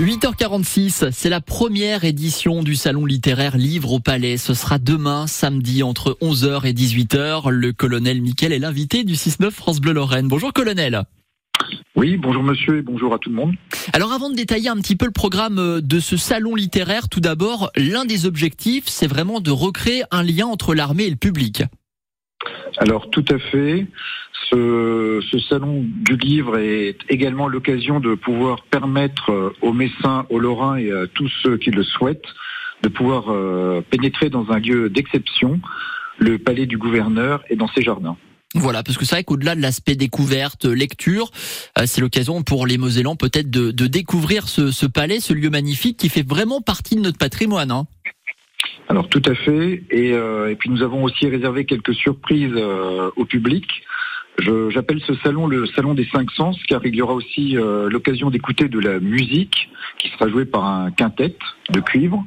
8h46, c'est la première édition du salon littéraire Livre au Palais. Ce sera demain, samedi, entre 11h et 18h. Le colonel Mickel est l'invité du 6-9 France Bleu Lorraine. Bonjour colonel. Oui, bonjour monsieur et bonjour à tout le monde. Alors avant de détailler un petit peu le programme euh, de ce salon littéraire, tout d'abord, l'un des objectifs, c'est vraiment de recréer un lien entre l'armée et le public. Alors tout à fait. Ce, salon du livre est également l'occasion de pouvoir permettre euh, aux Messins, aux Lorrains et à tous ceux qui le souhaitent de pouvoir euh, pénétrer dans un lieu d'exception, le palais du gouverneur et dans ses jardins. Voilà, parce que c'est vrai qu'au-delà de l'aspect découverte, lecture, euh, c'est l'occasion pour les Mosellans peut-être de, découvrir ce, ce, palais, ce lieu magnifique qui fait vraiment partie de notre patrimoine. Hein. Alors tout à fait, et, euh, et, puis nous avons aussi réservé quelques surprises euh, au public. J'appelle ce salon le salon des cinq sens car il y aura aussi euh, l'occasion d'écouter de la musique qui sera jouée par un quintet de cuivre.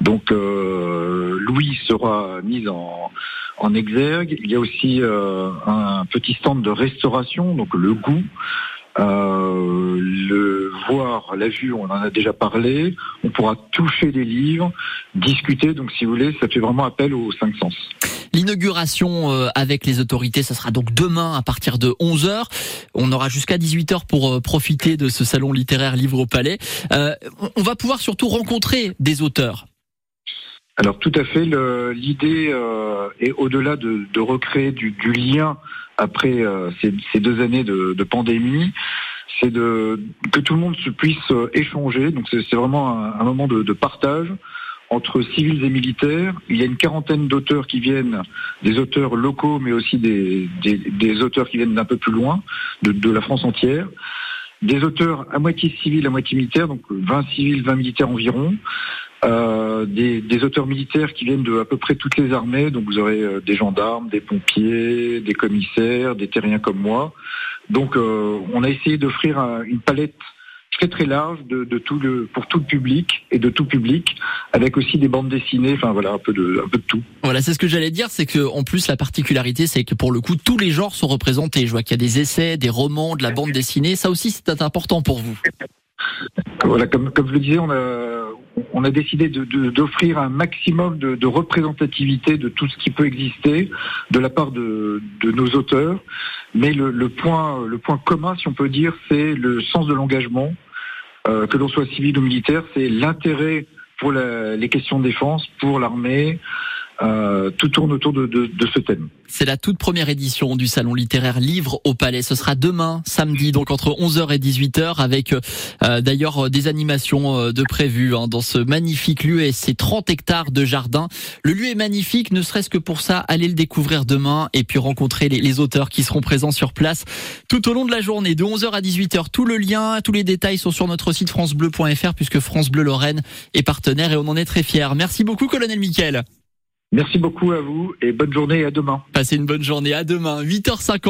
Donc euh, Louis sera mis en, en exergue. Il y a aussi euh, un petit stand de restauration, donc le goût. Euh, le voir, la vue, on en a déjà parlé. On pourra toucher des livres, discuter. Donc, si vous voulez, ça fait vraiment appel aux cinq sens. L'inauguration euh, avec les autorités, ça sera donc demain à partir de 11h. On aura jusqu'à 18h pour euh, profiter de ce salon littéraire Livre au Palais. Euh, on va pouvoir surtout rencontrer des auteurs. Alors tout à fait, l'idée euh, est au-delà de, de, recréer du, du lien après euh, ces, ces, deux années de, de pandémie, c'est de que tout le monde se puisse échanger. Donc c'est vraiment un, un moment de, de, partage entre civils et militaires. Il y a une quarantaine d'auteurs qui viennent, des auteurs locaux, mais aussi des, des, des auteurs qui viennent d'un peu plus loin, de, de, la France entière. Des auteurs à moitié civils, à moitié militaires, donc 20 civils, 20 militaires environ. Euh, des, des, auteurs militaires qui viennent de à peu près toutes les armées. Donc vous aurez euh, des gendarmes, des pompiers, des commissaires, des terriens comme moi. Donc euh, on a essayé d'offrir une palette très très large de, de, tout le pour tout le public et de tout public avec aussi des bandes dessinées. Enfin voilà un peu de un peu de tout. Voilà c'est ce que j'allais dire c'est que en plus la particularité c'est que pour le coup tous les genres sont représentés. Je vois qu'il y a des essais des romans de la bande dessinée. Ça aussi c'est important pour vous. Voilà comme comme je le disais on a on a décidé d'offrir un maximum de, représentativité de tout ce qui peut exister de la part de, nos auteurs. Mais le, point, commun, si on peut dire, c'est le sens de l'engagement, euh, que l'on soit civil ou militaire, c'est l'intérêt pour les questions de défense, pour l'armée, euh, tout tourne autour de, de, de ce thème. C'est la toute première édition du salon littéraire Livre au Palais. Ce sera demain, samedi, donc entre 11h et 18h, avec euh, d'ailleurs des animations euh, de prévues hein, dans ce magnifique lieu et ses 30 hectares de jardin. Le lieu est magnifique, ne serait-ce que pour ça, allez le découvrir demain et puis rencontrer les, auteurs qui seront présents sur place tout au long de la journée, de 11h à 18h. Tout le lien, tous les détails sont sur notre site francebleu.fr puisque France Bleu Lorraine est partenaire et on en est très fiers. Merci beaucoup, colonel Mickel. Merci beaucoup à vous et bonne journée à demain. Passez une bonne journée à demain, 8h50.